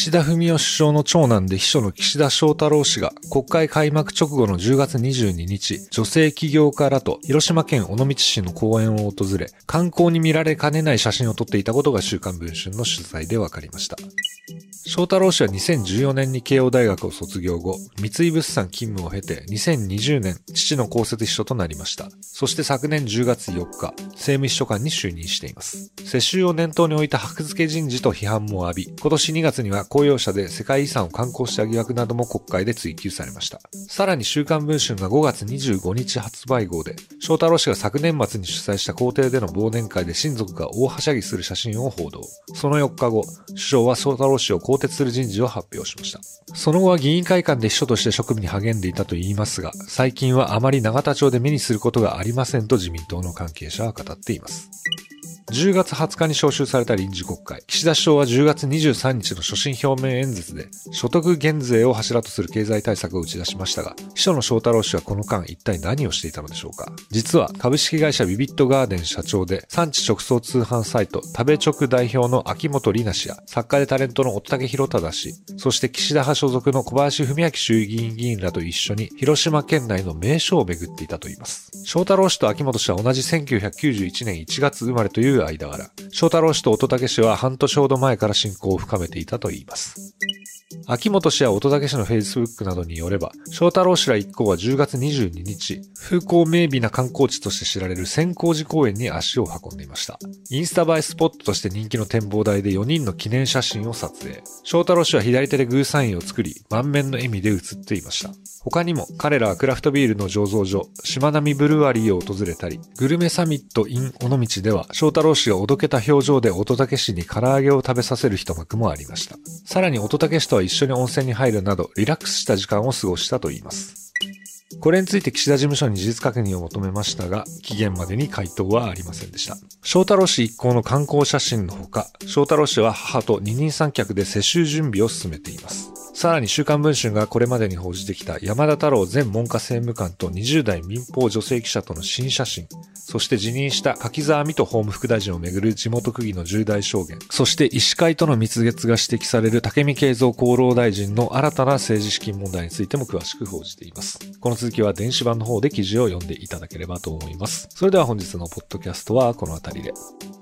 岸田文雄首相の長男で秘書の岸田翔太郎氏が国会開幕直後の10月22日、女性起業家らと広島県尾道市の公園を訪れ、観光に見られかねない写真を撮っていたことが週刊文春の取材で分かりました。翔太郎氏は2014年に慶応大学を卒業後、三井物産勤務を経て2020年、父の公設秘書となりました。そして昨年10月4日、政務秘書官に就任しています。世襲を念頭に置いた箔付け人事と批判も浴び、今年2月には公用車で世界遺産を観光した疑惑なども国会で追及されました。さらに週刊文春が5月25日発売号で、翔太郎氏が昨年末に主催した皇帝での忘年会で親族が大はしゃぎする写真を報道。その4日後、首相は翔太郎氏を更迭する人事を発表しました。その後は議員会館で秘書として職務に励んでいたと言いますが、最近はあまり永田町で目にすることがありませんと自民党の関係者は語っています。10月20日に召集された臨時国会。岸田首相は10月23日の所信表明演説で、所得減税を柱とする経済対策を打ち出しましたが、秘書の翔太郎氏はこの間一体何をしていたのでしょうか実は、株式会社ビビットガーデン社長で、産地直送通販サイト、食べ直代表の秋元里奈氏や、作家でタレントの乙武博忠氏、そして岸田派所属の小林文明衆議院議員らと一緒に、広島県内の名所を巡っていたといいます。翔太郎氏と秋元氏は同じ1991年1月生まれという間柄。翔太郎氏と乙武氏は半年ほど前から親交を深めていたといいます。秋元氏や乙武氏の Facebook などによれば、翔太郎氏ら一行は10月22日、風光明媚な観光地として知られる千光寺公園に足を運んでいました。インスタ映えスポットとして人気の展望台で4人の記念写真を撮影。翔太郎氏は左手でグーサインを作り、満面の笑みで写っていました。他にも、彼らはクラフトビールの醸造所、しまなみブルワリーを訪れたり、グルメサミット in 尾道では、翔太郎氏がおどけた表情で乙武氏に唐揚げを食べさせる一幕もありました。さらに乙武氏とは一緒緒に温泉に入るなど、リラックスした時間を過ごしたといいます。これについて岸田事務所に事実確認を求めましたが、期限までに回答はありませんでした。翔太郎氏一行の観光写真のほか、翔太郎氏は母と二人三脚で世襲準備を進めています。さらに週刊文春がこれまでに報じてきた山田太郎前文科政務官と20代民放女性記者との新写真、そして辞任した柿沢美と法務副大臣をめぐる地元区議の重大証言、そして医師会との密月が指摘される武見敬三厚労大臣の新たな政治資金問題についても詳しく報じています。この続きは電子版の方で記事を読んでいただければと思います。それでは本日のポッドキャストはこの辺りで。